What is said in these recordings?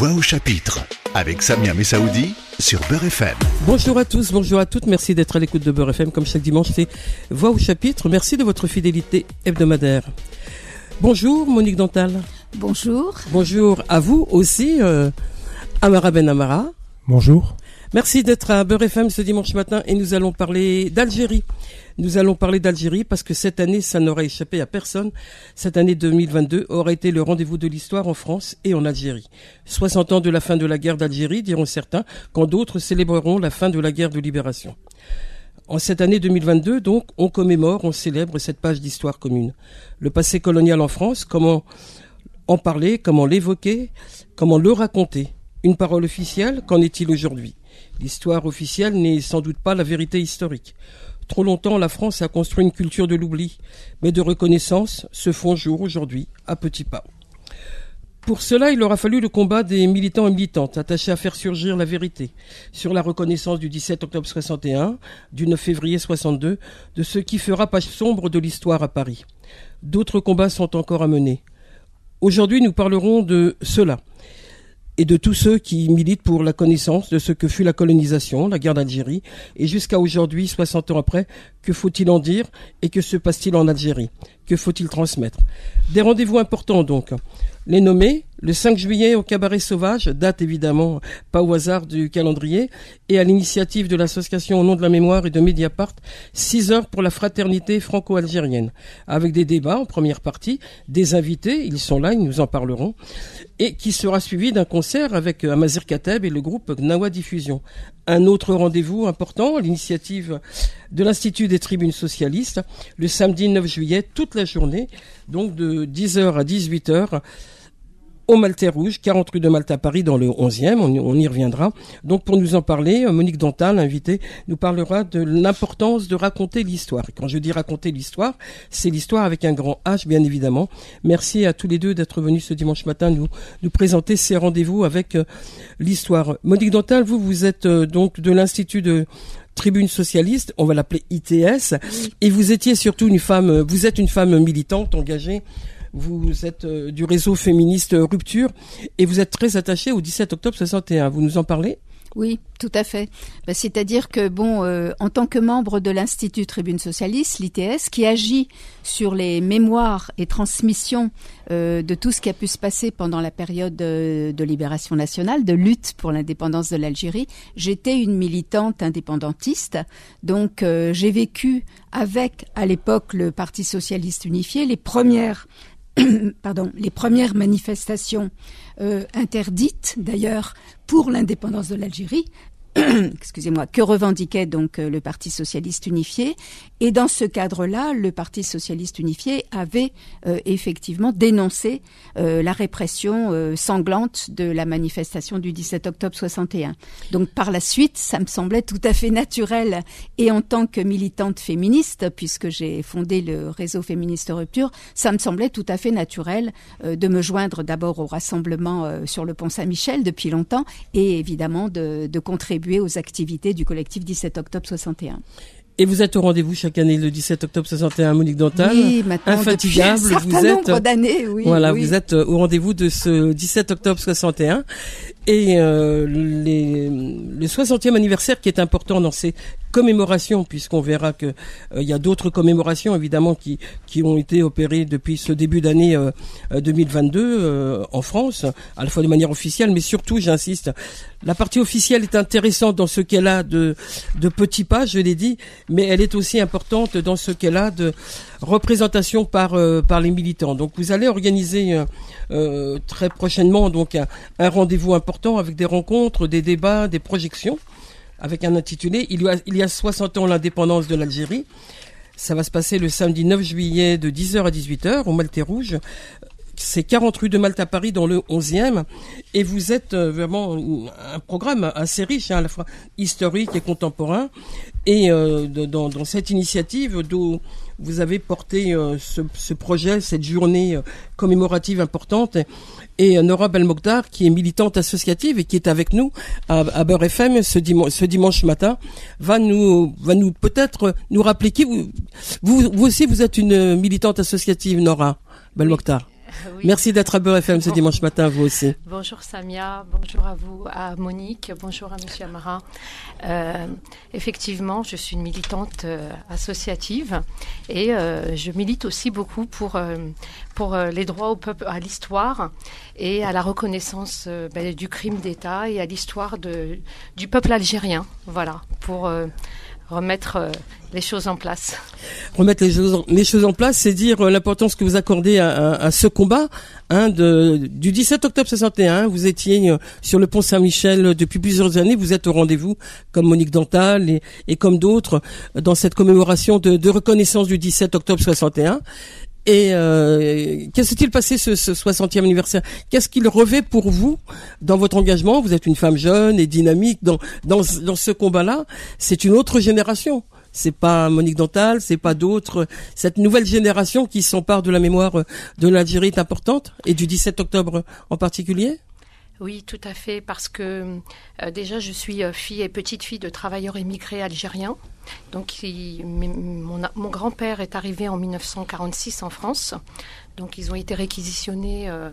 Voix au chapitre avec Samia Messaoudi sur Beurre FM. Bonjour à tous, bonjour à toutes. Merci d'être à l'écoute de Beurre FM comme chaque dimanche. C'est Voix au chapitre. Merci de votre fidélité hebdomadaire. Bonjour Monique Dantal. Bonjour. Bonjour à vous aussi, euh, Amara Ben Amara. Bonjour. Merci d'être à Beurre FM ce dimanche matin et nous allons parler d'Algérie. Nous allons parler d'Algérie parce que cette année, ça n'aurait échappé à personne. Cette année 2022 aurait été le rendez-vous de l'histoire en France et en Algérie. 60 ans de la fin de la guerre d'Algérie, diront certains, quand d'autres célébreront la fin de la guerre de libération. En cette année 2022, donc, on commémore, on célèbre cette page d'histoire commune. Le passé colonial en France, comment en parler, comment l'évoquer, comment le raconter? Une parole officielle, qu'en est-il aujourd'hui? L'histoire officielle n'est sans doute pas la vérité historique. Trop longtemps, la France a construit une culture de l'oubli, mais de reconnaissance se font jour aujourd'hui, à petits pas. Pour cela, il aura fallu le combat des militants et militantes attachés à faire surgir la vérité sur la reconnaissance du 17 octobre 61, du 9 février 62, de ce qui fera page sombre de l'histoire à Paris. D'autres combats sont encore à mener. Aujourd'hui, nous parlerons de cela et de tous ceux qui militent pour la connaissance de ce que fut la colonisation, la guerre d'Algérie, et jusqu'à aujourd'hui, 60 ans après, que faut-il en dire et que se passe-t-il en Algérie? Que faut-il transmettre? Des rendez-vous importants donc. Les nommés, le 5 juillet au Cabaret Sauvage, date évidemment pas au hasard du calendrier, et à l'initiative de l'association au nom de la mémoire et de Mediapart, 6 heures pour la fraternité franco-algérienne, avec des débats en première partie, des invités, ils sont là, ils nous en parleront, et qui sera suivi d'un concert avec Amazir Kateb et le groupe Gnawa Diffusion. Un autre rendez-vous important, l'initiative de l'Institut des tribunes socialistes, le samedi 9 juillet, toute la journée, donc de 10h à 18h, au Maltais Rouge, 40 rue de Malte à Paris, dans le 11e. On, y reviendra. Donc, pour nous en parler, euh, Monique Dantal, invitée, nous parlera de l'importance de raconter l'histoire. Quand je dis raconter l'histoire, c'est l'histoire avec un grand H, bien évidemment. Merci à tous les deux d'être venus ce dimanche matin nous, nous présenter ces rendez-vous avec euh, l'histoire. Monique Dantal, vous, vous êtes euh, donc de l'Institut de Tribune socialiste, on va l'appeler ITS, et vous étiez surtout une femme, vous êtes une femme militante, engagée vous êtes euh, du réseau féministe Rupture et vous êtes très attaché au 17 octobre 61. Vous nous en parlez? Oui, tout à fait. Ben, c'est-à-dire que, bon, euh, en tant que membre de l'Institut Tribune Socialiste, l'ITS, qui agit sur les mémoires et transmissions euh, de tout ce qui a pu se passer pendant la période de, de libération nationale, de lutte pour l'indépendance de l'Algérie, j'étais une militante indépendantiste. Donc, j'ai vécu avec, à l'époque, le Parti Socialiste Unifié, les premières les premières manifestations euh, interdites d'ailleurs pour l'indépendance de l'Algérie excusez-moi, que revendiquait donc euh, le Parti socialiste unifié. Et dans ce cadre-là, le Parti socialiste unifié avait euh, effectivement dénoncé euh, la répression sanglante de la manifestation du 17 octobre 61. Donc par la suite, ça me semblait tout à fait naturel. Et en tant que militante féministe, puisque j'ai fondé le réseau féministe Rupture, ça me semblait tout à fait naturel de me joindre d'abord au rassemblement sur le pont Saint-Michel depuis longtemps et évidemment de, de contribuer aux activités du collectif 17 octobre 61. Et vous êtes au rendez-vous chaque année le 17 octobre 61 Monique Dantal. Oui, maintenant infatigable. Depuis un vous êtes d'années, oui. Voilà, oui. vous êtes au rendez-vous de ce 17 octobre 61 et euh, les, le 60e anniversaire qui est important dans ces commémorations, puisqu'on verra que euh, il y a d'autres commémorations évidemment qui qui ont été opérées depuis ce début d'année 2022 euh, en France, à la fois de manière officielle, mais surtout, j'insiste, la partie officielle est intéressante dans ce qu'elle a de de petits pas, je l'ai dit, mais elle est aussi importante dans ce qu'elle a de représentation par par les militants. Donc vous allez organiser très prochainement donc un, un rendez-vous important avec des rencontres, des débats, des projections, avec un intitulé Il y a, il y a 60 ans l'indépendance de l'Algérie. Ça va se passer le samedi 9 juillet de 10h à 18h au Maltais Rouge. C'est 40 rue de Malte à Paris dans le 11e. Et vous êtes euh, vraiment un programme assez riche, hein, à la fois historique et contemporain. Et euh, dans, dans, cette initiative, d'où vous avez porté euh, ce, ce, projet, cette journée euh, commémorative importante. Et euh, Nora Belmokhtar, qui est militante associative et qui est avec nous à, à Beurre FM ce dimanche, ce dimanche matin, va nous, va nous peut-être nous rappeler qui vous, vous, vous aussi vous êtes une militante associative, Nora Belmokhtar. Merci d'être à Beurre FM ce dimanche matin, vous aussi. Bonjour Samia, bonjour à vous, à Monique, bonjour à Monsieur Amara. Euh, effectivement, je suis une militante euh, associative et euh, je milite aussi beaucoup pour, pour les droits au peuple, à l'histoire et à la reconnaissance ben, du crime d'État et à l'histoire du peuple algérien. Voilà, pour remettre euh, les choses en place. Remettre les choses, les choses en place, c'est dire euh, l'importance que vous accordez à, à, ce combat. Hein, de, du 17 octobre 61, vous étiez euh, sur le pont Saint-Michel depuis plusieurs années. Vous êtes au rendez-vous, comme Monique Dantal et, et comme d'autres, dans cette commémoration de, de reconnaissance du 17 octobre 61. Et euh, qu'est-ce qu'il passé ce, ce 60e anniversaire? Qu'est-ce qu'il revêt pour vous dans votre engagement? Vous êtes une femme jeune et dynamique dans dans, dans ce combat-là. C'est une autre génération. C'est pas Monique Dantal, c'est pas d'autres. Cette nouvelle génération qui s'empare de la mémoire de l'Algérie est importante et du 17 octobre en particulier? Oui, tout à fait, parce que euh, déjà, je suis euh, fille et petite fille de travailleurs émigrés algériens. Donc, mon, grand-père est arrivé en 1946 en France. Donc, ils ont été réquisitionnés euh,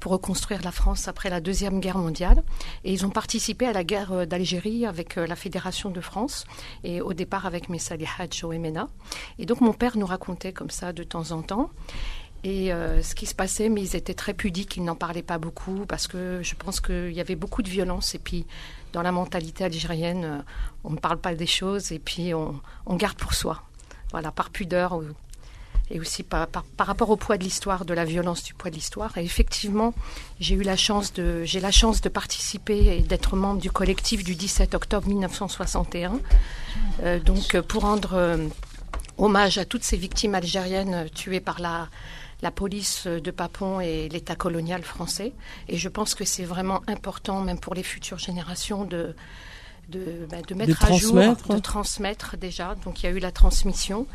pour reconstruire la France après la Deuxième Guerre mondiale. Et ils ont participé à la guerre d'Algérie avec la Fédération de France et au départ avec Messali Hadj Ouemena. Et donc, mon père nous racontait comme ça de temps en temps. Et euh, ce qui se passait, mais ils étaient très pudiques, ils n'en parlaient pas beaucoup parce que je pense qu'il y avait beaucoup de violence. Et puis, dans la mentalité algérienne, euh, on ne parle pas des choses et puis on, garde pour soi. Voilà, par pudeur et aussi par, rapport au poids de l'histoire, de la violence du poids de l'histoire. Et effectivement, j'ai eu la chance de, j'ai la chance de participer et d'être membre du collectif du 17 octobre 1961. Euh, donc, pour rendre hommage à toutes ces victimes algériennes tuées par la la police de Papon et l'État colonial français. Et je pense que c'est vraiment important, même pour les futures générations, de, de, bah, mettre à jour, de transmettre déjà. Donc il y a eu la transmission.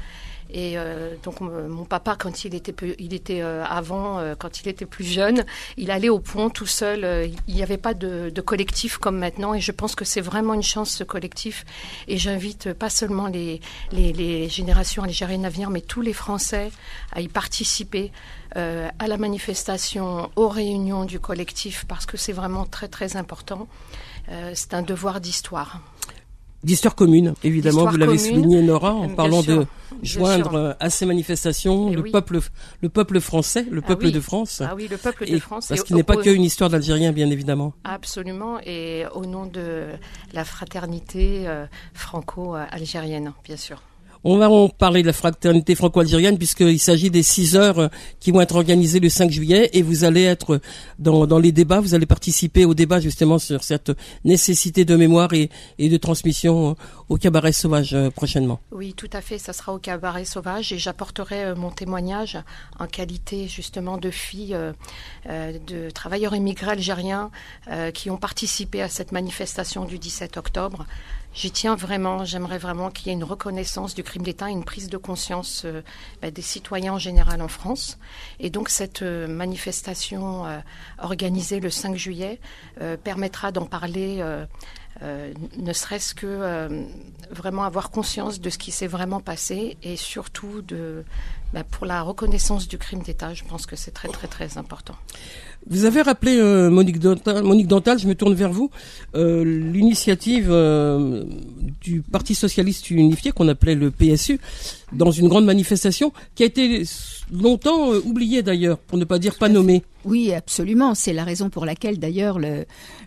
Et euh, donc mon papa, quand il était, il était euh, avant, euh, quand il était plus jeune, il allait au pont tout seul. il n'y avait pas de, collectif comme maintenant. Et je pense que c'est vraiment une chance ce collectif. Et j'invite pas seulement les, les, les, générations algériennes à venir, mais tous les Français à y participer. à la manifestation, aux réunions du collectif, parce que c'est vraiment très très important. c'est un devoir d'histoire. D'histoire commune, évidemment, vous l'avez souligné Nora en parlant de joindre à ces manifestations eh le peuple, le peuple français, le ah peuple de France. Ah oui, le peuple de France. Parce qu'il n'est pas qu'une histoire d'Algériens, bien évidemment. Absolument, et au nom de la fraternité euh, franco-algérienne, bien sûr. On va en parler de la fraternité franco-algérienne puisqu'il s'agit des six heures euh, qui vont être organisées le 5 juillet et vous allez être dans, les débats, vous allez participer au débat justement sur cette nécessité de mémoire et, et de transmission euh, au cabaret sauvage euh, prochainement. Oui, tout à fait, ça sera au cabaret sauvage et j'apporterai mon témoignage en qualité justement de fille de travailleurs immigrés algériens qui ont participé à cette manifestation du 17 octobre. J'y tiens vraiment, j'aimerais vraiment qu'il y ait une reconnaissance du crime d'État, une prise de conscience euh, bah, des citoyens en général en France. Et donc cette euh, manifestation euh, organisée le 5 juillet permettra d'en parler. ne serait-ce que vraiment avoir conscience de ce qui s'est vraiment passé et surtout de, bah, pour la reconnaissance du crime d'État, je pense que c'est très très très important. Vous avez rappelé euh, Monique, Dantal, je me tourne vers vous, euh, l'initiative euh, du Parti socialiste unifié qu'on appelait le PSU dans une grande manifestation qui a été longtemps oubliée d'ailleurs, pour ne pas dire pas nommée. Oui, absolument. C'est la raison pour laquelle, d'ailleurs,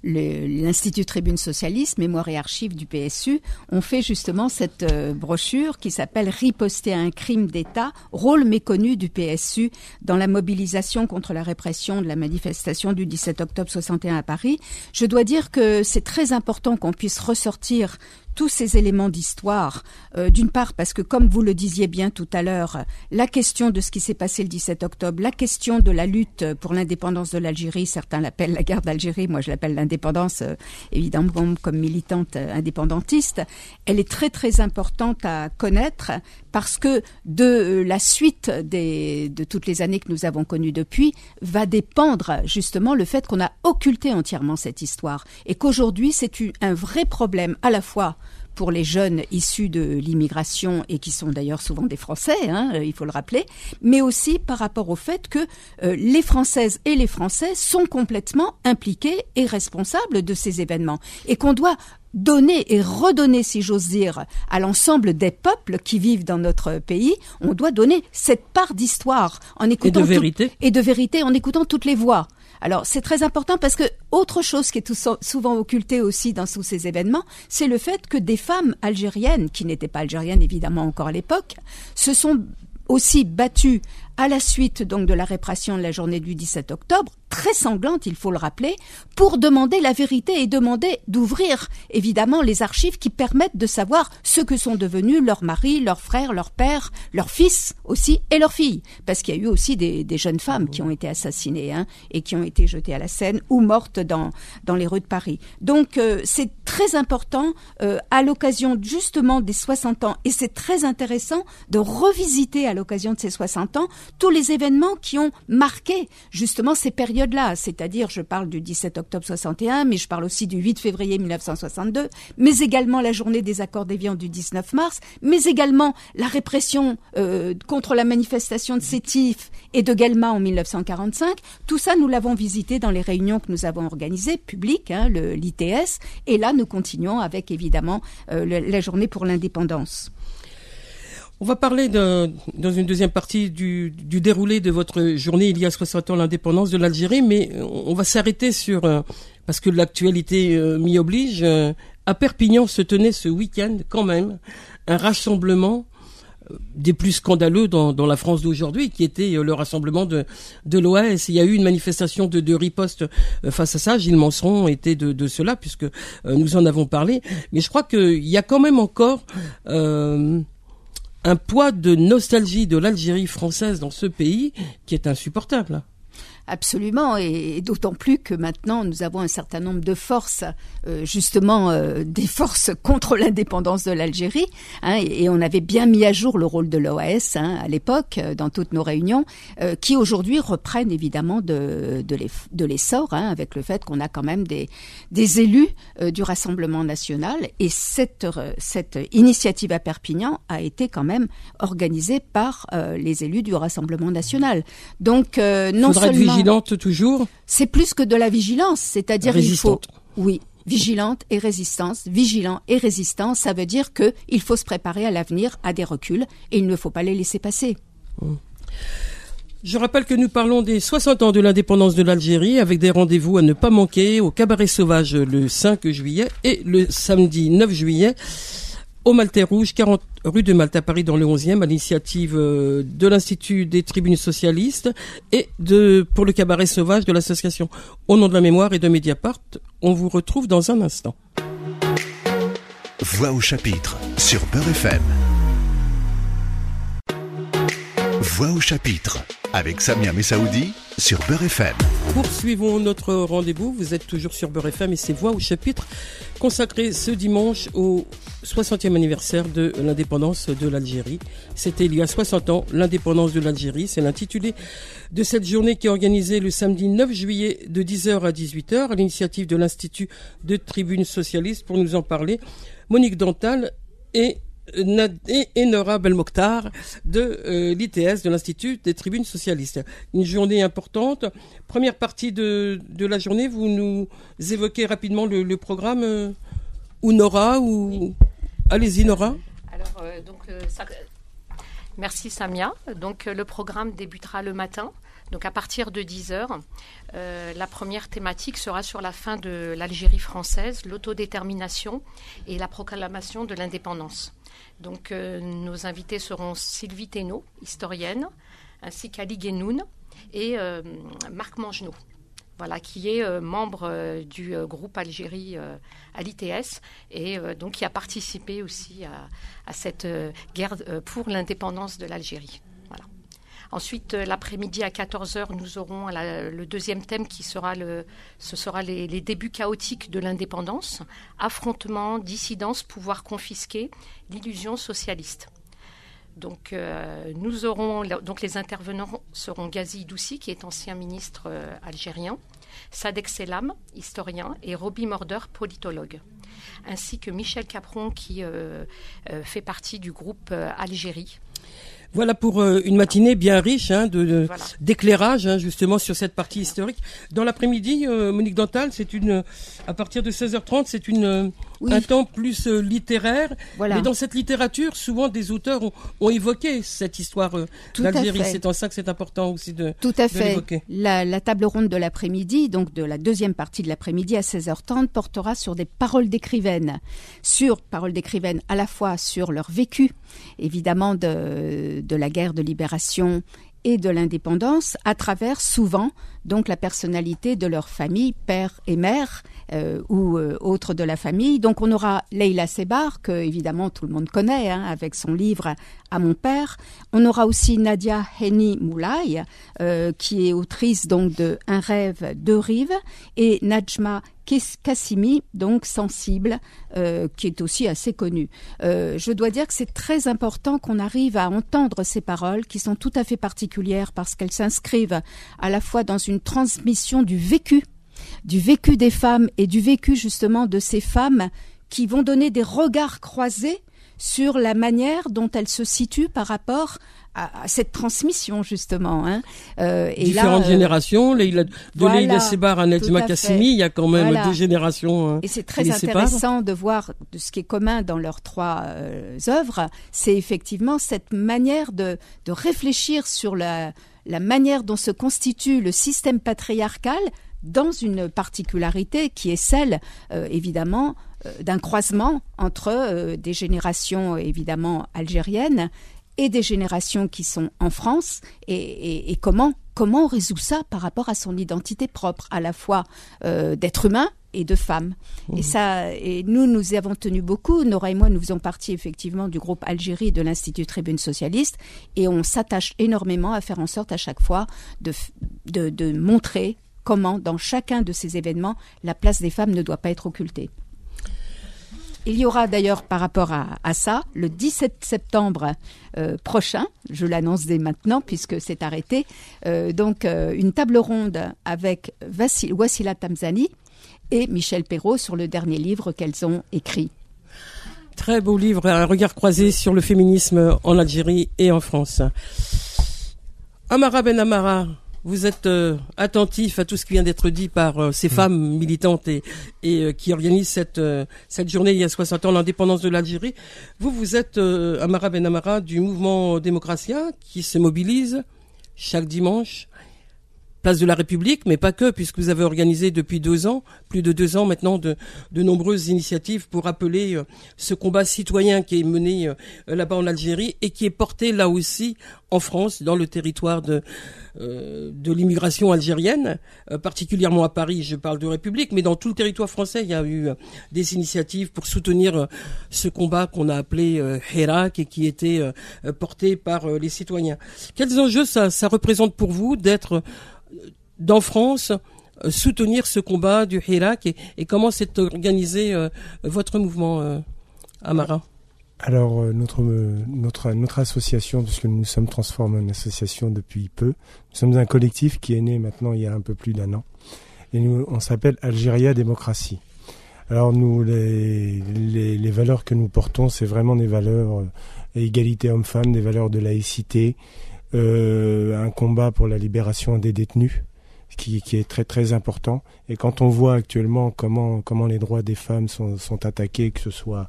l'Institut Tribune Socialiste, Mémoire et Archives du PSU, ont fait justement cette euh, brochure qui s'appelle Riposter un crime d'État, rôle méconnu du PSU dans la mobilisation contre la répression de la manifestation du 17 octobre 61 à Paris. Je dois dire que c'est très important qu'on puisse ressortir tous ces éléments d'histoire, euh, d'une part parce que, comme vous le disiez bien tout à l'heure, la question de ce qui s'est passé le 17 octobre, la question de la lutte pour l'indépendance de l'Algérie, certains l'appellent la guerre d'Algérie, moi je l'appelle l'indépendance, euh, évidemment comme militante euh, indépendantiste, elle est très très importante à connaître parce que de la suite des, de toutes les années que nous avons connues depuis va dépendre justement le fait qu'on a occulté entièrement cette histoire et qu'aujourd'hui c'est un vrai problème à la fois pour les jeunes issus de l'immigration et qui sont d'ailleurs souvent des Français, hein, il faut le rappeler, mais aussi par rapport au fait que les Françaises et les Français sont complètement impliqués et responsables de ces événements et qu'on doit donner et redonner, si j'ose dire, à l'ensemble des peuples qui vivent dans notre pays, on doit donner cette part d'histoire en écoutant et de vérité et de vérité en écoutant toutes les voix. Alors c'est très important parce que autre chose qui est souvent occultée aussi dans tous ces événements, c'est le fait que des femmes algériennes, qui n'étaient pas algériennes évidemment encore à l'époque, se sont aussi battues à la suite donc de la répression de la journée du 17 octobre, très sanglante, il faut le rappeler, pour demander la vérité et demander d'ouvrir évidemment les archives qui permettent de savoir ce que sont devenus leurs maris, leurs frères, leurs pères, leurs fils aussi et leurs filles, parce qu'il y a eu aussi des, jeunes femmes qui ont été assassinées hein, et qui ont été jetées à la Seine ou mortes dans dans les rues de Paris. Donc euh, c'est très important euh, à l'occasion justement des 60 ans et c'est très intéressant de revisiter à l'occasion de ces 60 ans tous les événements qui ont marqué justement ces périodes-là. C'est-à-dire, je parle du 17 octobre 61, mais je parle aussi du 8 février 1962, mais également la journée des accords d'Évian du 19 mars, mais également la répression euh, contre la manifestation de Sétif et de Guelma en 1945. Tout ça, nous l'avons visité dans les réunions que nous avons organisées, publiques, hein, l'ITS, et là, nous continuons avec évidemment euh, la journée pour l'indépendance. On va parler dans une deuxième partie du, déroulé de votre journée il y a 60 ans l'indépendance de l'Algérie, mais on va s'arrêter sur euh, parce que l'actualité euh, m'y oblige. Euh, à Perpignan se tenait ce week-end quand même un rassemblement des plus scandaleux dans, la France d'aujourd'hui, qui était le rassemblement de, de l'OAS. Il y a eu une manifestation de, riposte face à ça. Gilles Manseron était de, de cela, puisque nous en avons parlé. Mais je crois qu'il y a quand même encore un poids de nostalgie de l'Algérie française dans ce pays qui est insupportable. Absolument, et, d'autant plus que maintenant nous avons un certain nombre de forces, euh, justement euh, des forces contre l'indépendance de l'Algérie, hein, et, on avait bien mis à jour le rôle de l'OAS hein, à l'époque euh, dans toutes nos réunions, qui aujourd'hui reprennent évidemment de, de l'essor, hein, avec le fait qu'on a quand même des, des élus du Rassemblement national, et cette, cette initiative à Perpignan a été quand même organisée par les élus du Rassemblement national. Donc non seulement vigilante toujours C'est plus que de la vigilance, c'est-à-dire il faut oui, vigilante et résistance, vigilant et résistance, ça veut dire que il faut se préparer à l'avenir, à des reculs et il ne faut pas les laisser passer. Je rappelle que nous parlons des 60 ans de l'indépendance de l'Algérie avec des rendez-vous à ne pas manquer au Cabaret Sauvage le 5 juillet et le samedi 9 juillet au Maltais Rouge, 40 rue de Malte à Paris dans le 11e, à l'initiative euh, de l'Institut des tribunes socialistes et de, pour le cabaret sauvage de l'association Au nom de la mémoire et de Mediapart. On vous retrouve dans un instant. Voix au chapitre sur Beurre FM. Voix au chapitre avec Samia Messaoudi sur Beurre FM. Poursuivons notre rendez-vous. Vous êtes toujours sur Beurre FM et c'est Voix au chapitre consacré ce dimanche au 60e anniversaire de l'indépendance de l'Algérie. C'était il y a 60 ans, l'indépendance de l'Algérie. C'est l'intitulé de cette journée qui est organisée le samedi 9 juillet de 10h à 18h à l'initiative de l'Institut de Tribune Socialiste. Pour nous en parler, Monique Dantal et et Nora Belmokhtar de euh, l'ITS, de l'Institut des tribunes socialistes. Une journée importante. Première partie de, de la journée, vous nous évoquez rapidement le, programme euh, ou Nora ou allez-y Nora. Alors euh, donc merci Samia. Donc le programme débutera le matin. Donc à partir de 10 heures, la première thématique sera sur la fin de l'Algérie française, l'autodétermination et la proclamation de l'indépendance. Donc, euh, nos invités seront Sylvie Thénault, historienne, ainsi qu'Ali Guénoun et euh, Marc Mangenot. Voilà, qui est euh, membre du groupe Algérie à l'ITS et donc qui a participé aussi à cette guerre pour l'indépendance de l'Algérie. Ensuite, euh, l'après-midi à 14h, nous aurons le deuxième thème qui sera le, ce sera les, débuts chaotiques de l'indépendance, affrontement, dissidence, pouvoir confisqué, l'illusion socialiste. Donc, euh, nous aurons donc les intervenants seront Ghazi Doussi, qui est ancien ministre euh, algérien, Sadek Selam, historien, et Roby Morder, politologue, ainsi que Michel Capron qui fait partie du groupe Algérie. Voilà pour euh, une matinée bien riche hein, de, d'éclairage hein, justement sur cette partie historique. Dans l'après-midi, euh, Monique Dantal, c'est une à partir de 16h30, c'est une un temps plus euh, littéraire. Voilà. Mais dans cette littérature, souvent des auteurs ont, évoqué cette histoire d'Algérie. C'est en ça que c'est important aussi de Tout à fait. La, la, table ronde de l'après-midi, donc de la deuxième partie de l'après-midi à 16h30, portera sur des paroles d'écrivaines, sur paroles d'écrivaines à la fois sur leur vécu, évidemment de de, la guerre de libération et de l'indépendance à travers souvent donc la personnalité de leur famille, père et mère euh, ou euh, autres de la famille. Donc on aura Leila Sebar que évidemment tout le monde connaît hein, avec son livre À mon père. On aura aussi Nadia Heni Moulay euh, qui est autrice donc de Un rêve, deux rives et Najma Kassimi, donc sensible, qui est aussi assez connu. Euh, je dois dire que c'est très important qu'on arrive à entendre ces paroles qui sont tout à fait particulières parce qu'elles s'inscrivent à la fois dans une transmission du vécu, du vécu des femmes et du vécu justement de ces femmes qui vont donner des regards croisés sur la manière dont elles se situent par rapport à, cette transmission justement. Hein. Euh, et Différentes là, euh, générations, de voilà, Leila Sebar à Kassimi, il y a quand même deux générations. Hein, et c'est très intéressant de voir de ce qui est commun dans leurs trois euh, œuvres, c'est effectivement cette manière de, de réfléchir sur la, la manière dont se constitue le système patriarcal dans une particularité qui est celle, euh, évidemment, euh, d'un croisement entre euh, des générations évidemment algériennes et des générations qui sont en France et, comment comment on résout ça par rapport à son identité propre à la fois d'être humain et de femme. Et mmh. ça, et nous, nous y avons tenu beaucoup. Nora et moi, nous faisons partie effectivement du groupe Algérie de l'Institut Tribune Socialiste, et on s'attache énormément à faire en sorte à chaque fois de, de, de montrer comment, dans chacun de ces événements, la place des femmes ne doit pas être occultée. Il y aura d'ailleurs par rapport à, ça, le 17 septembre euh, prochain, je l'annonce dès maintenant puisque c'est arrêté, euh, donc euh, une table ronde avec Wassila Tamzani et Michel Perrault sur le dernier livre qu'elles ont écrit. Très beau livre, un regard croisé sur le féminisme en Algérie et en France. Amara Ben Amara, vous êtes euh, attentif à tout ce qui vient d'être dit par euh, ces mm. femmes militantes et, et euh, qui organisent cette, cette journée il y a 60 ans, l'indépendance de l'Algérie. Vous, vous êtes Amara Ben Amara du mouvement démocratien qui se mobilise chaque dimanche place de la République, mais pas que, puisque vous avez organisé depuis deux ans, plus de deux ans maintenant, de, nombreuses initiatives pour appeler euh, ce combat citoyen qui est mené euh, là-bas en Algérie et qui est porté là aussi en France, dans le territoire de, euh, l'immigration algérienne, particulièrement à Paris, je parle de République, mais dans tout le territoire français, il y a eu des initiatives pour soutenir ce combat qu'on a appelé Hirak et qui était porté par les citoyens. Quels enjeux ça représente pour vous d'être dans France euh, soutenir ce combat du Hirak et, comment s'est organisé euh, votre mouvement, euh, Amara? Alors notre notre association, puisque nous nous sommes transformés en association depuis peu, nous sommes un collectif qui est né maintenant il y a un peu plus d'un an, et nous on s'appelle Algéria Démocratie. Alors nous les, valeurs que nous portons, c'est vraiment des valeurs égalité homme-femme, des valeurs de laïcité, euh, un combat pour la libération des détenus, qui, est très très important. Et quand on voit actuellement comment comment les droits des femmes sont, sont attaqués, que ce soit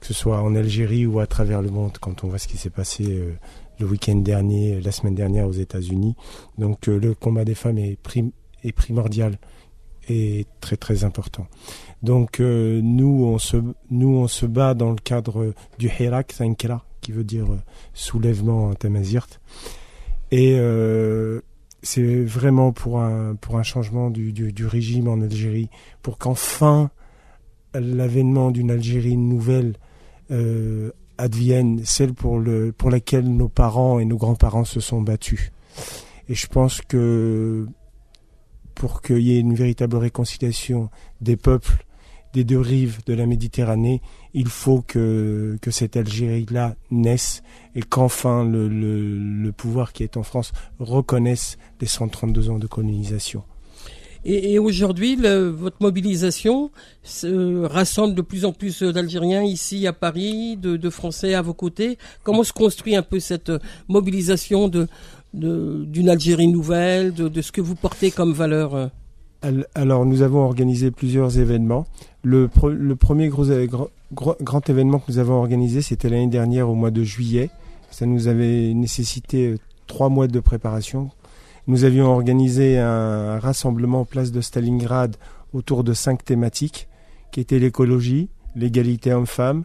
que ce soit en Algérie ou à travers le monde, quand on voit ce qui s'est passé euh, le week-end dernier, la semaine dernière aux États-Unis, donc euh, le combat des femmes est, prim est primordial et très très important. Donc nous on se nous on se bat dans le cadre du Hirak Sankara qui veut dire euh, soulèvement en tamazirt. Et euh, c'est vraiment pour un, pour un changement du, du, régime en Algérie, pour qu'enfin l'avènement d'une Algérie nouvelle euh, advienne, celle pour, le, pour laquelle nos parents et nos grands-parents se sont battus. Et je pense que pour qu'il y ait une véritable réconciliation des peuples des deux rives de la Méditerranée, il faut que, cette Algérie-là naisse et qu'enfin le, pouvoir qui est en France reconnaisse les 132 ans de colonisation. Et, aujourd'hui, votre mobilisation rassemble de plus en plus d'Algériens ici à Paris, de, Français à vos côtés. Comment se construit un peu cette mobilisation de d'une Algérie nouvelle, de, ce que vous portez comme valeur? Alors, nous avons organisé plusieurs événements. Le, premier grand événement que nous avons organisé, c'était l'année dernière au mois de juillet. Ça nous avait nécessité euh, trois mois de préparation. Nous avions organisé un rassemblement en place de Stalingrad autour de cinq thématiques, qui étaient l'écologie, l'égalité homme-femme,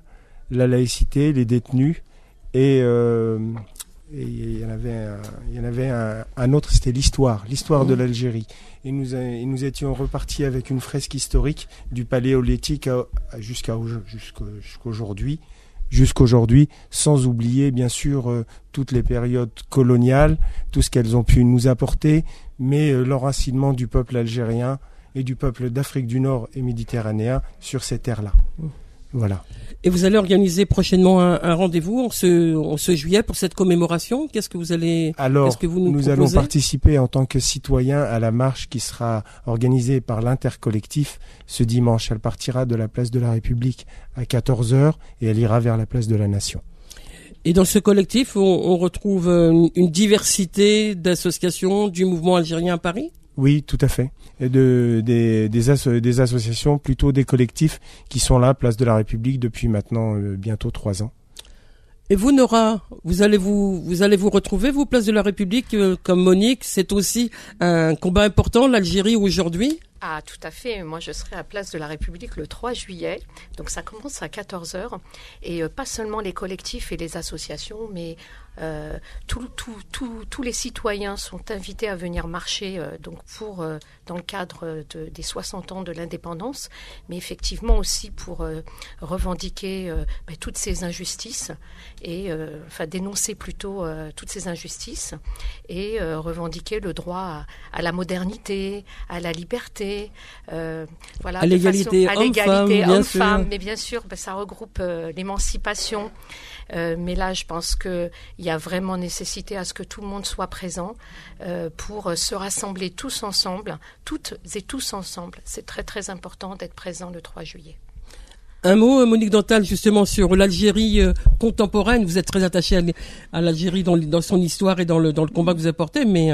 la laïcité, les détenus et, euh, il y en avait un, autre, c'était l'histoire, l'histoire de l'Algérie. Et nous, et nous étions repartis avec une fresque historique du paléolithique jusqu'à jusqu'aujourd'hui jusqu'aujourd'hui, sans oublier bien sûr euh, toutes les périodes coloniales, tout ce qu'elles ont pu nous apporter, mais euh, l'enracinement du peuple algérien et du peuple d'Afrique du Nord et méditerranéen sur ces terres-là. Voilà. Et vous allez organiser prochainement un, rendez-vous en ce, juillet pour cette commémoration. Qu'est-ce que vous allez Alors, que vous nous, allons participer en tant que citoyens à la marche qui sera organisée par l'intercollectif ce dimanche. Elle partira de la place de la République à 14h et elle ira vers la place de la Nation. Et dans ce collectif, on, retrouve une, une diversité d'associations du mouvement algérien à Paris? Oui, tout à fait. Et de, des, des, des, associations, plutôt des collectifs qui sont là, place de la République, depuis maintenant euh, bientôt trois ans. Et vous, Nora, vous allez vous, vous allez vous retrouver, vous, place de la République, euh, comme Monique? C'est aussi un combat important, l'Algérie aujourd'hui? Ah, tout à fait. Moi, je serai à Place de la République le 3 juillet. Donc, ça commence à 14h. Et euh, pas seulement les collectifs et les associations, mais euh, tous les citoyens sont invités à venir marcher euh, donc pour, dans le cadre des 60 ans de l'indépendance, mais effectivement aussi pour revendiquer ben, toutes ces injustices et enfin dénoncer plutôt toutes ces injustices et revendiquer le droit à, la modernité, à la liberté, voilà, à l'égalité homme-femme, mais bien sûr, ben, ça regroupe l'émancipation. Euh, mais là, je pense qu'il y a vraiment nécessité à ce que tout le monde soit présent euh, pour se rassembler tous ensemble, toutes et tous ensemble. C'est très très important d'être présent le 3 juillet. Un mot, Monique Dantal, justement sur l'Algérie euh, contemporaine. Vous êtes très attachée à l'Algérie dans, dans, son histoire et dans le, dans le combat que vous apportez, mais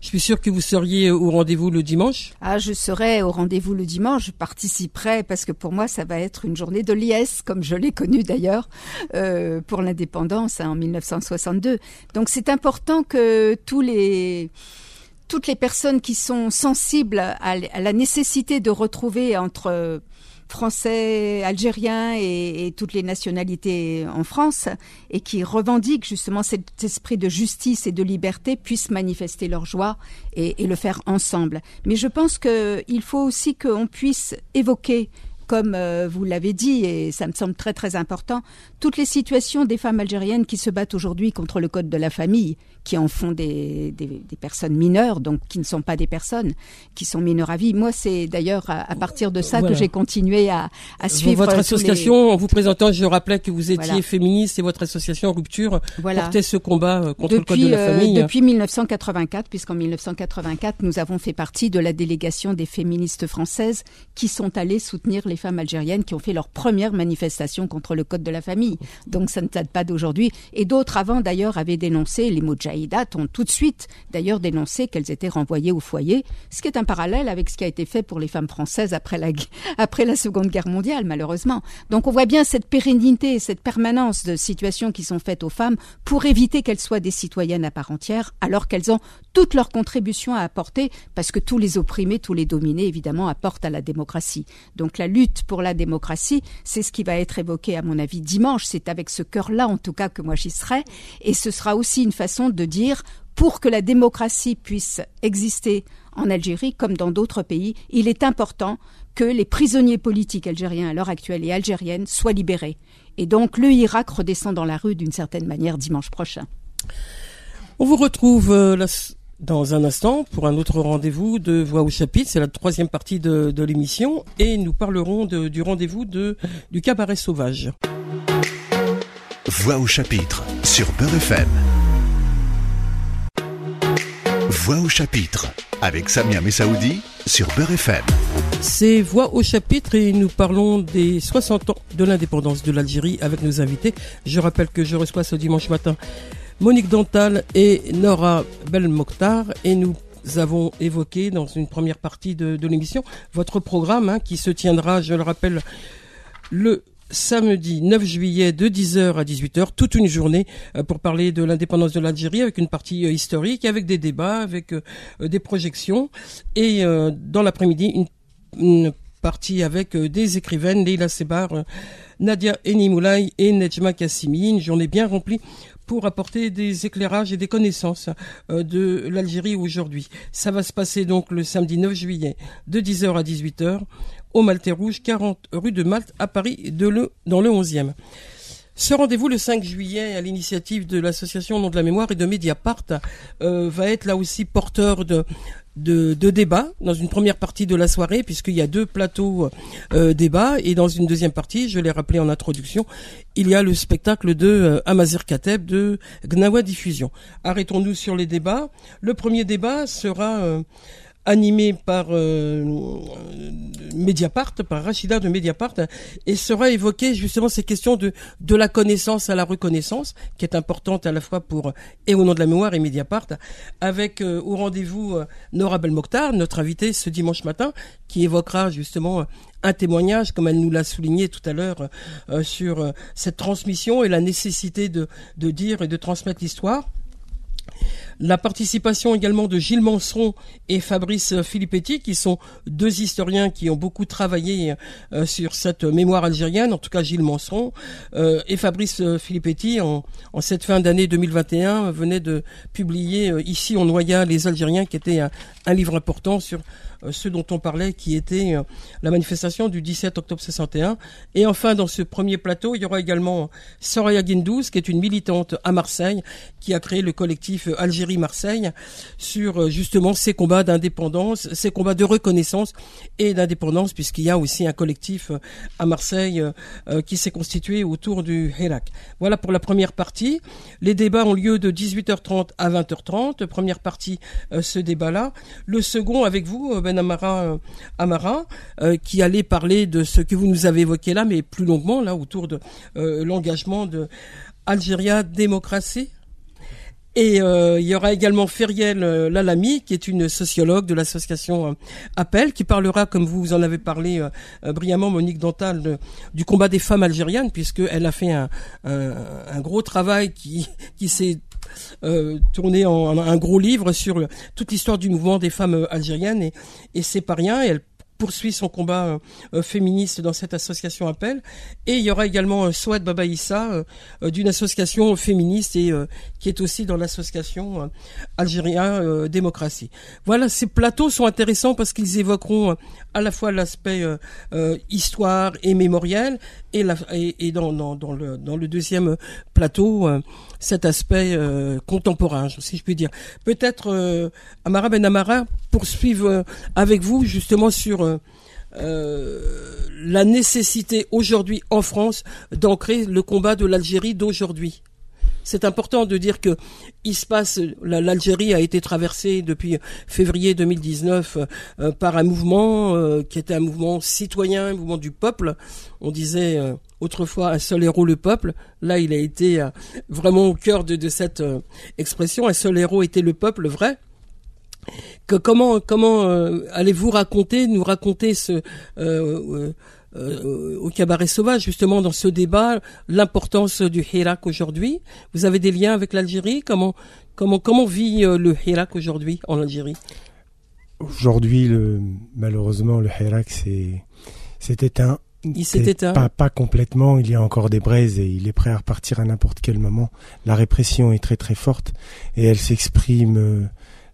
je suis sûre que vous seriez au rendez-vous le dimanche. Ah, je serai au rendez-vous le dimanche. Je participerai parce que pour moi, ça va être une journée de liesse, comme je l'ai connue d'ailleurs euh, pour l'indépendance hein, en 1962. Donc, c'est important que tous les toutes les personnes qui sont sensibles à la nécessité de retrouver entre français, algériens et, toutes les nationalités en France et qui revendiquent justement cet esprit de justice et de liberté puissent manifester leur joie et, le faire ensemble. Mais je pense qu'il faut aussi qu'on puisse évoquer comme euh, vous l'avez dit, et ça me semble très très important, toutes les situations des femmes algériennes qui se battent aujourd'hui contre le code de la famille, qui en font des, des, personnes mineures, donc qui ne sont pas des personnes, qui sont mineures à vie. Moi, c'est d'ailleurs à, partir de ça que j'ai continué à, à, suivre. Votre association, en vous présentant, je rappelais que vous étiez féministe et votre association Rupture portait ce combat euh, contre le code de la euh, famille. depuis 1984, puisqu'en 1984, nous avons fait partie de la délégation des féministes françaises qui sont allées soutenir les femmes algériennes qui ont fait leur première manifestation contre le code de la famille. Donc ça ne date pas d'aujourd'hui. Et d'autres avant d'ailleurs avaient dénoncé, les Ont tout de suite d'ailleurs dénoncé qu'elles étaient renvoyées au foyer, ce qui est un parallèle avec ce qui a été fait pour les femmes françaises après la, après la Seconde Guerre mondiale, malheureusement. Donc on voit bien cette pérennité, cette permanence de situations qui sont faites aux femmes pour éviter qu'elles soient des citoyennes à part entière, alors qu'elles ont toute leur contribution à apporter, parce que tous les opprimés, tous les dominés, évidemment, apportent à la démocratie. Donc la lutte pour la démocratie, c'est ce qui va être évoqué, à mon avis, dimanche. C'est avec ce cœur-là, en tout cas, que moi j'y serai. Et ce sera aussi une façon de dire, pour que la démocratie puisse exister en Algérie comme dans d'autres pays, il est important que les prisonniers politiques algériens à l'heure actuelle et algériennes soient libérés. Et donc le Irak redescend dans la rue d'une certaine manière dimanche prochain. On vous retrouve euh, la, dans un instant pour un autre rendez-vous de Voix au chapitre. C'est la troisième partie de, l'émission et nous parlerons du rendez-vous de, du cabaret sauvage. Voix au chapitre sur Beurre FM. Voix au chapitre avec Samia Messaoudi sur Beurre FM. C'est Voix au chapitre et nous parlons des 60 ans de l'indépendance de l'Algérie avec nos invités. Je rappelle que je reçois ce dimanche matin Monique Dantal et Nora Belmokhtar et nous avons évoqué dans une première partie de, l'émission votre programme hein, qui se tiendra, je le rappelle, le samedi 9 juillet de 10h à 18h, toute une journée euh, pour parler de l'indépendance de l'Algérie avec une partie euh, historique, avec des débats, avec euh, des projections et dans l'après-midi une, partie avec des écrivaines, Leila Sebar, Nadia Enimoulay et Nejma Kassimi, une journée bien remplie pour apporter des éclairages et des connaissances de l'Algérie aujourd'hui. Ça va se passer donc le samedi 9 juillet de 10h à 18h au Maltais Rouge, 40 rue de Malte à Paris, dans le 11e. Ce rendez-vous le 5 juillet à l'initiative de l'association Nom de la Mémoire et de Mediapart euh, va être là aussi porteur de, débats dans une première partie de la soirée puisqu'il y a deux plateaux euh, débats et dans une deuxième partie, je l'ai rappelé en introduction, il y a le spectacle de euh, Amazir Kateb de Gnawa Diffusion. Arrêtons-nous sur les débats. Le premier débat sera animé par euh, Mediapart, par Rachida de Mediapart, et sera évoqué justement ces questions de, de la connaissance à la reconnaissance, qui est importante à la fois pour et au nom de la mémoire et Mediapart, avec euh, au rendez-vous euh, Nora Belmokhtar, notre invitée ce dimanche matin, qui évoquera justement un témoignage, comme elle nous l'a souligné tout à l'heure, sur cette transmission et la nécessité de, de dire et de transmettre l'histoire. La participation également de Gilles Manson et Fabrice Filippetti, qui sont deux historiens qui ont beaucoup travaillé euh, sur cette mémoire algérienne, en tout cas Gilles Manson, euh, et Fabrice Filippetti, en, en cette fin d'année 2021, venait de publier euh, ici on noya les Algériens, qui était un livre important sur ce dont on parlait, qui était euh, la manifestation du 17 octobre 61. Et enfin, dans ce premier plateau, il y aura également Soraya Guindouz, qui est une militante à Marseille, qui a créé le collectif Algérie-Marseille sur euh, justement ces combats d'indépendance, ces combats de reconnaissance et d'indépendance, puisqu'il y a aussi un collectif à Marseille qui s'est constitué autour du Hirak. Voilà pour la première partie. Les débats ont lieu de 18h30 à 20h30. Première partie, ce débat-là. Le second, avec vous, Amara, euh, euh, qui allait parler de ce que vous nous avez évoqué là, mais plus longuement, là, autour de euh, l'engagement de Algérie démocratie. Et il y aura également Feriel Lalami, qui est une sociologue de l'association Appel, qui parlera, comme vous en avez parlé brillamment, Monique Dantal, du combat des femmes algériennes, puisqu'elle a fait un, un, gros travail qui, qui s'est tourné en, un gros livre sur toute l'histoire du mouvement des femmes euh, algériennes et, et c'est pas rien. elle poursuit son combat euh, féministe dans cette association Appel. Et il y aura également euh, Souad Babaïssa d'une association féministe et qui est aussi dans l'association Algérien Démocratie. Voilà, ces plateaux sont intéressants parce qu'ils évoqueront à la fois l'aspect histoire et mémoriel et, dans, le, deuxième plateau cet aspect euh, contemporain, si je puis dire. Peut-être euh, Amara Ben Amara poursuivre euh, avec vous justement sur la nécessité aujourd'hui en France d'ancrer le combat de l'Algérie d'aujourd'hui. C'est important de dire que il l'Algérie a été traversée depuis février 2019 par un mouvement qui était un mouvement citoyen, un mouvement du peuple. On disait autrefois un seul héros le peuple. Là, il a été euh, vraiment au cœur de, cette euh, expression. Un seul héros était le peuple vrai. Que comment comment euh, allez-vous raconter, nous raconter ce au cabaret sauvage justement dans ce débat l'importance du Hirak aujourd'hui? Vous avez des liens avec l'Algérie? Comment comment comment vit le Hirak aujourd'hui en Algérie? Aujourd'hui, malheureusement, le Hirak c'est c'est éteint il s'est éteint. Pas, pas complètement, il y a encore des braises et il est prêt à repartir à n'importe quel moment. La répression est très très forte et elle s'exprime, euh,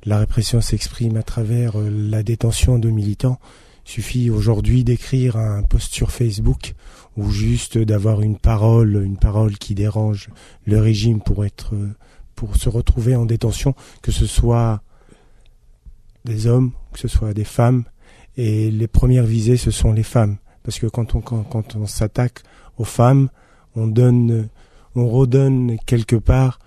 la répression s'exprime à travers euh, la détention de militants. Il suffit aujourd'hui d'écrire un post sur Facebook ou juste d'avoir une parole, une parole qui dérange le régime pour être, euh, pour se retrouver en détention, que ce soit des hommes, que ce soit des femmes. Et les premières visées, ce sont les femmes parce que quand on, quand, on s'attaque aux femmes, on donne, on redonne quelque part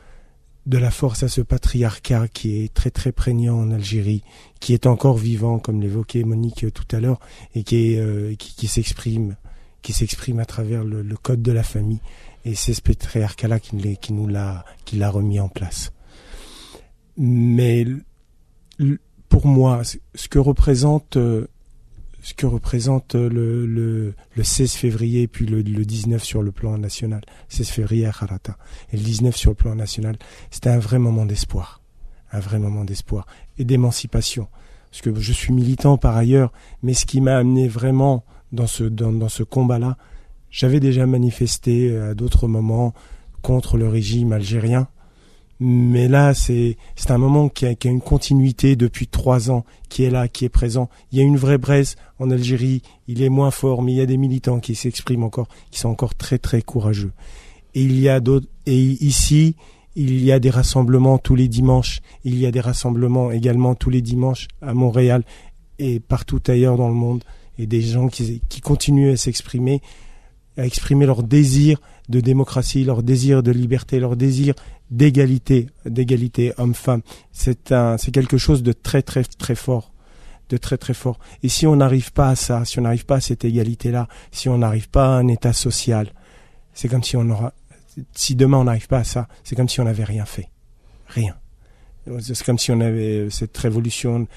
de la force à ce patriarcat qui est très très prégnant en Algérie, qui est encore vivant, comme l'évoquait Monique tout à l'heure, et qui, est, euh, qui, s'exprime, qui s'exprime à travers le, code de la famille. Et c'est ce patriarcat-là qui, qui nous l'a, qui l'a remis en place. Mais pour moi, ce que représente euh, ce que représente le, le, le 16 février puis le, le, 19 sur le plan national. 16 février à Kharata et le 19 sur le plan national, c'était un vrai moment d'espoir. Un vrai moment d'espoir et d'émancipation. Parce que je suis militant par ailleurs, mais ce qui m'a amené vraiment dans ce, dans, dans ce combat-là, j'avais déjà manifesté à d'autres moments contre le régime algérien, mais là, c'est c'est un moment qui a, une continuité depuis trois ans, qui est là, qui est présent. Il y a une vraie braise en Algérie. Il est moins fort, mais il y a des militants qui s'expriment encore, qui sont encore très très courageux. Et il y a d'autres. Et ici, il y a des rassemblements tous les dimanches. Il y a des rassemblements également tous les dimanches à Montréal et partout ailleurs dans le monde. Et des gens qui, qui continuent à s'exprimer, à exprimer leur désir de démocratie, leur désir de liberté, leur désir d'égalité, d'égalité homme-femme. C'est un, c'est quelque chose de très très très fort, de très très fort. Et si on n'arrive pas à ça, si on n'arrive pas à cette égalité-là, si on n'arrive pas à un état social, c'est comme si on aura, si demain on n'arrive pas à ça, c'est comme si on n'avait rien fait, rien. C'est comme si on avait cette révolution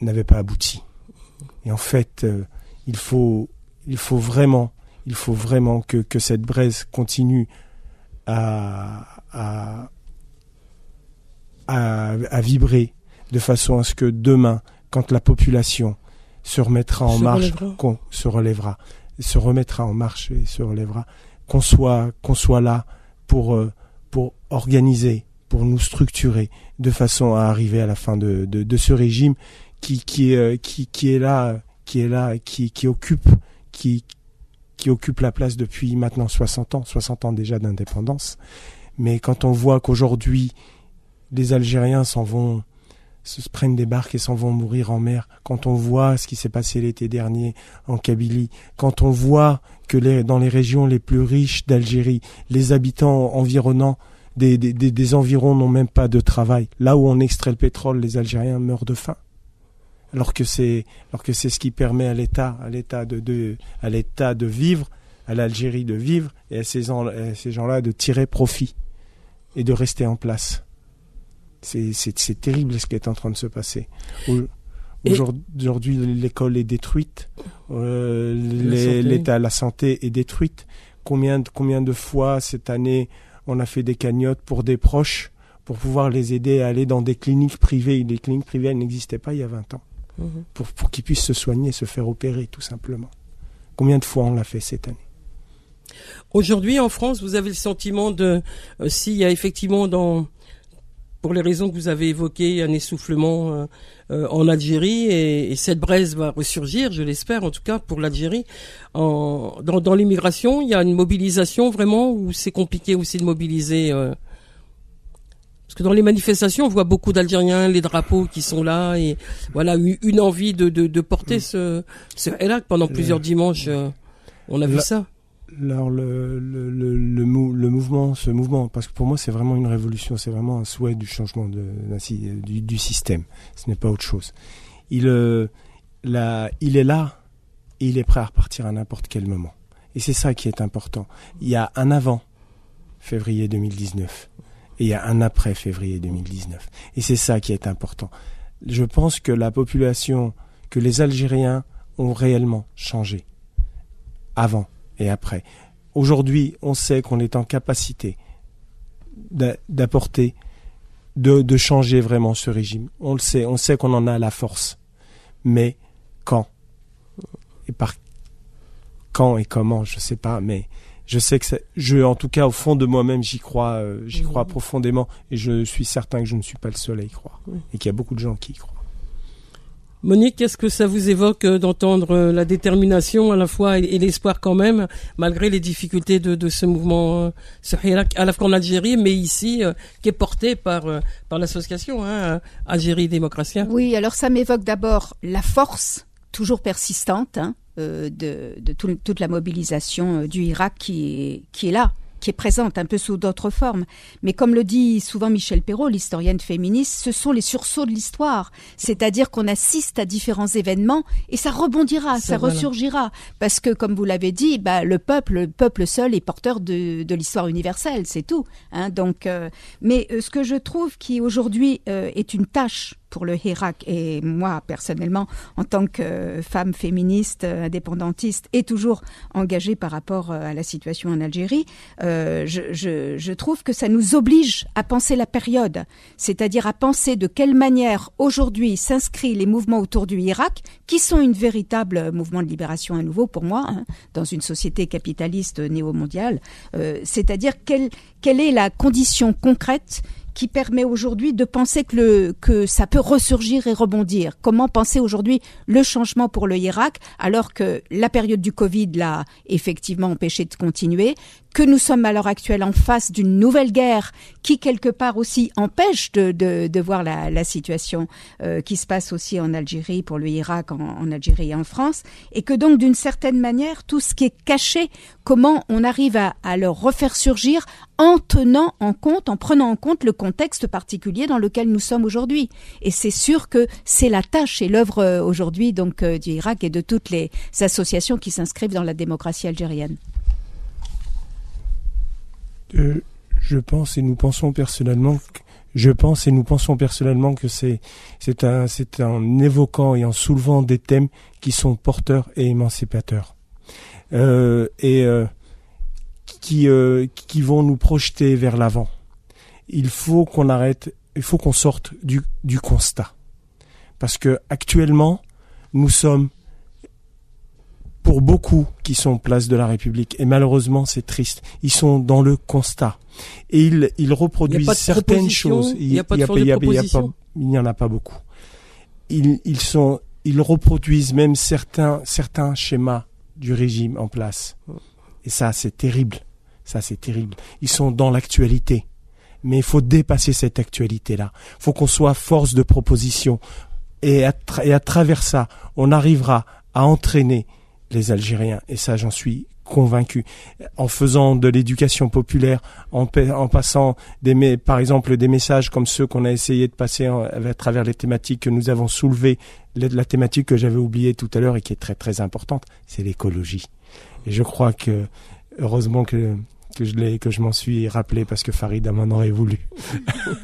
n'avait pas abouti. Et en fait, euh, il faut, il faut vraiment, il faut vraiment que, que cette braise continue à, à, vibrer de façon à ce que demain, quand la population se remettra en marche, qu'on se relèvera, se remettra en marche et se relèvera, qu'on soit, qu'on soit là pour, euh, pour organiser, pour nous structurer de façon à arriver à la fin de, de, ce régime qui, qui, euh, qui, qui est là, qui est là, qui, qui occupe, qui, qui occupe la place depuis maintenant 60 ans, 60 ans déjà d'indépendance. Mais quand on voit qu'aujourd'hui, les Algériens s'en vont, se prennent des barques et s'en vont mourir en mer, quand on voit ce qui s'est passé l'été dernier en Kabylie, quand on voit que dans les régions les plus riches d'Algérie, les habitants environnants des environs n'ont même pas de travail. Là où on extrait le pétrole, les Algériens meurent de faim alors que c'est alors que c'est ce qui permet à l'État à l'État de, de, à l'État de vivre, à l'Algérie de vivre et à ces, ces gens-là de tirer profit et de rester en place. C'est, c'est, terrible ce qui est en train de se passer. Aujourd'hui, l'école est détruite, euh, l'état, la santé est détruite. Combien, combien de fois cette année on a fait des cagnottes pour des proches pour pouvoir les aider à aller dans des cliniques privées? Les cliniques privées n'existaient pas il y a 20 ans. Mhm. pour, pour qu'ils puissent se soigner, se faire opérer, tout simplement. Combien de fois on l'a fait cette année Aujourd'hui, en France, vous avez le sentiment de euh, s'il y a effectivement dans pour les raisons que vous avez évoquées, un essoufflement euh, euh, en Algérie et, cette braise va ressurgir, je l'espère en tout cas pour l'Algérie. Dans, dans l'immigration, il y a une mobilisation vraiment ou c'est compliqué aussi de mobiliser parce que dans les manifestations, on voit beaucoup d'Algériens, les drapeaux qui sont là, et voilà, une envie de, de, de porter mm. ce, ce que pendant plusieurs dimanches. Euh, on a vu ça. Alors le, le, le, le, mouvement, ce mouvement, parce que pour moi c'est vraiment une révolution, c'est vraiment un souhait du changement de, du, du système. Ce n'est pas autre chose. Il, euh, la, il est là et il est prêt à repartir à n'importe quel moment. Et c'est ça qui est important. Il y a un avant février 2019 et il y a un après février 2019. Et c'est ça qui est important. Je pense que la population, que les Algériens ont réellement changé avant et après. Aujourd'hui, on sait qu'on est en capacité d'apporter, de, de changer vraiment ce régime. On le sait, on sait qu'on en a la force. Mais quand? Et par quand et comment, je ne sais pas, mais je sais que je, en tout cas, au fond de moi-même, j'y crois, euh, j'y crois profondément, et je suis certain que je ne suis pas le seul à y croire, et qu'il y a beaucoup de gens qui y croient. Monique, qu'est-ce que ça vous évoque euh, d'entendre euh, la détermination à la fois et, l'espoir quand même, malgré les difficultés de, ce mouvement à la fois en Algérie, mais ici, qui est porté par, par l'association hein, Algérie Démocratie. Oui, alors ça m'évoque d'abord la force toujours persistante hein, euh, de, toute la mobilisation euh, du Irak qui est, qui est là, qui est présente un peu sous d'autres formes. Mais comme le dit souvent Michel Perrault, l'historienne féministe, ce sont les sursauts de l'histoire. C'est-à-dire qu'on assiste à différents événements et ça rebondira, ça, ressurgira. Parce que, comme vous l'avez dit, bah, le peuple, le peuple seul est porteur de, de l'histoire universelle, c'est tout. Hein. Donc, euh, mais ce que je trouve qui aujourd'hui euh, est une tâche pour le Hirak et moi personnellement en tant que femme féministe indépendantiste et toujours engagée par rapport à la situation en Algérie, euh, je, je, je, trouve que ça nous oblige à penser la période, c'est-à-dire à penser de quelle manière aujourd'hui s'inscrivent les mouvements autour du Irak, qui sont une véritable mouvement de libération à nouveau pour moi, hein, dans une société capitaliste néo-mondiale, euh, c'est-à-dire quelle, quelle est la condition concrète qui permet aujourd'hui de penser que, le, ça peut ressurgir et rebondir. Comment penser aujourd'hui le changement pour le Irak alors que la période du Covid l'a effectivement empêché de continuer, que nous sommes à l'heure actuelle en face d'une nouvelle guerre qui quelque part aussi empêche de, de, de voir la, la situation euh, qui se passe aussi en Algérie pour le Irak, en, en Algérie et en France, et que donc d'une certaine manière tout ce qui est caché, comment on arrive à, à le refaire surgir en tenant en compte, en prenant en compte le contexte particulier dans lequel nous sommes aujourd'hui. Et c'est sûr que c'est la tâche et l'œuvre euh, aujourd'hui donc euh, du Irak et de toutes les associations qui s'inscrivent dans la démocratie algérienne. Euh, je pense et nous pensons personnellement que, je pense et nous pensons personnellement que c'est c'est un c'est en évoquant et en soulevant des thèmes qui sont porteurs et émancipateurs euh, et euh, qui euh, qui vont nous projeter vers l'avant. Il faut qu'on arrête, il faut qu'on sorte du du constat parce que actuellement nous sommes pour beaucoup qui sont place de la République, et malheureusement c'est triste, ils sont dans le constat. Et ils, ils reproduisent certaines choses. Il n'y a pas de, il y a, il y a pas, il n'y en a pas beaucoup. Ils, ils, sont, ils reproduisent même certains, certains schémas du régime en place. Et ça, c'est terrible. Ça, c'est terrible. Ils sont dans l'actualité. Mais il faut dépasser cette actualité-là. Il faut qu'on soit force de proposition. Et à, et à travers ça, on arrivera à entraîner les Algériens. Et ça, j'en suis convaincu. En faisant de l'éducation populaire, en, passant par exemple des messages comme ceux qu'on a essayé de passer à travers les thématiques que nous avons soulevées, la thématique que j'avais oubliée tout à l'heure et qui est très très importante, c'est l'écologie. Et je crois que heureusement que que je l'ai que je m'en suis rappelé parce que Farid m'en aurait voulu.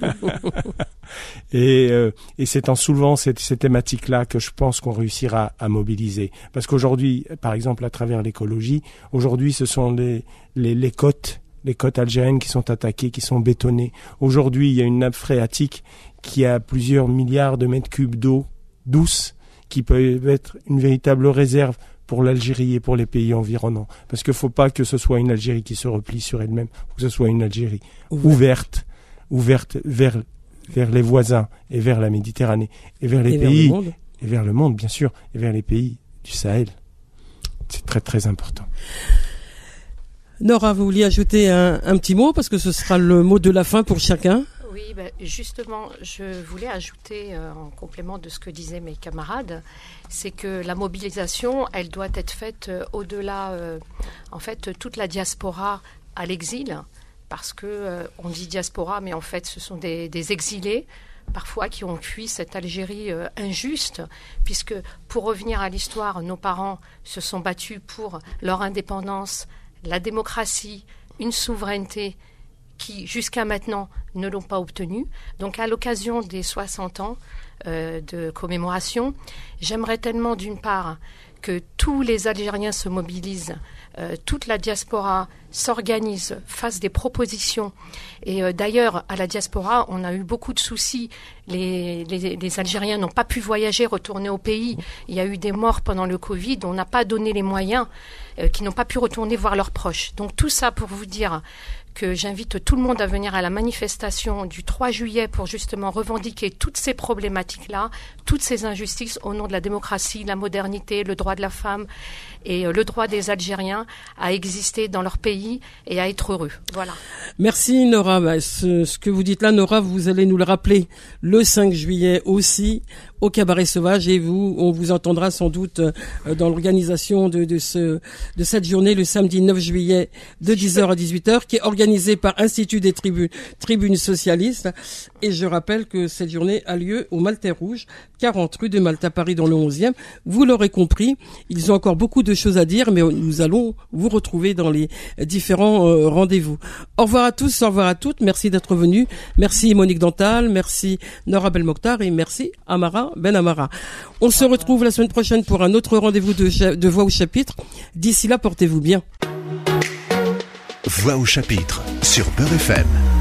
et euh, et c'est en soulevant cette, ces thématiques-là que je pense qu'on réussira à mobiliser. Parce qu'aujourd'hui, par exemple, à travers l'écologie, aujourd'hui, ce sont les, les, les côtes les côtes algériennes qui sont attaquées, qui sont bétonnées. Aujourd'hui, il y a une nappe phréatique qui a plusieurs milliards de mètres cubes d'eau douce qui peut être une véritable réserve pour l'Algérie et pour les pays environnants. Parce qu'il ne faut pas que ce soit une Algérie qui se replie sur elle-même, faut que ce soit une Algérie ouverte, ouverte vers, vers les voisins et vers la Méditerranée et vers les Et pays vers le monde. et vers le monde, bien sûr, et vers les pays du Sahel. C'est très très important. Nora, vous vouliez ajouter un, un petit mot parce que ce sera le mot de la fin pour chacun. Oui, ben, justement, je voulais ajouter euh, en complément de ce que disaient mes camarades, c'est que la mobilisation, elle doit être faite euh, au-delà, euh, en fait, toute la diaspora à l'exil, parce que on dit diaspora, mais en fait, ce sont des, exilés parfois qui ont fui cette Algérie injuste, puisque pour revenir à l'histoire, nos parents se sont battus pour leur indépendance, la démocratie, une souveraineté qui jusqu'à maintenant ne l'ont pas obtenue. Donc à l'occasion des 60 ans euh, de commémoration, j'aimerais tellement d'une part que tous les Algériens se mobilisent, euh, toute la diaspora s'organise, fasse des propositions. Et euh, d'ailleurs, à la diaspora, on a eu beaucoup de soucis. Les, les, les Algériens n'ont pas pu voyager, retourner au pays. Il y a eu des morts pendant le Covid. On n'a pas donné les moyens, euh, qui n'ont pas pu retourner voir leurs proches. Donc tout ça pour vous dire que j'invite tout le monde à venir à la manifestation du 3 juillet pour justement revendiquer toutes ces problématiques-là, toutes ces injustices au nom de la démocratie, la modernité, le droit de la femme et euh, le droit des Algériens à exister dans leur pays et à être heureux. Voilà. Merci Nora. Bah, ce, que vous dites là, Nora, vous allez nous le rappeler le 5 juillet aussi au Cabaret Sauvage et vous, on vous entendra sans doute euh, dans l'organisation de, de, ce, de cette journée le samedi 9 juillet de 10h à 18h qui est organisée par Institut des tribunes, tribunes socialistes. Et je rappelle que cette journée a lieu au Maltais Rouge, 40 rue de Malte à Paris dans le 11e. Vous l'aurez compris, ils ont encore beaucoup de choses à dire, mais nous allons vous retrouver dans les différents euh, rendez-vous. Au revoir à tous, au revoir à toutes. Merci d'être venus. Merci Monique Dantal, merci Nora Belmokhtar et merci Amara ben Amara. On se retrouve la semaine prochaine pour un autre rendez-vous de, Voix au chapitre. D'ici là, portez-vous bien. Voix au chapitre sur Peur FM.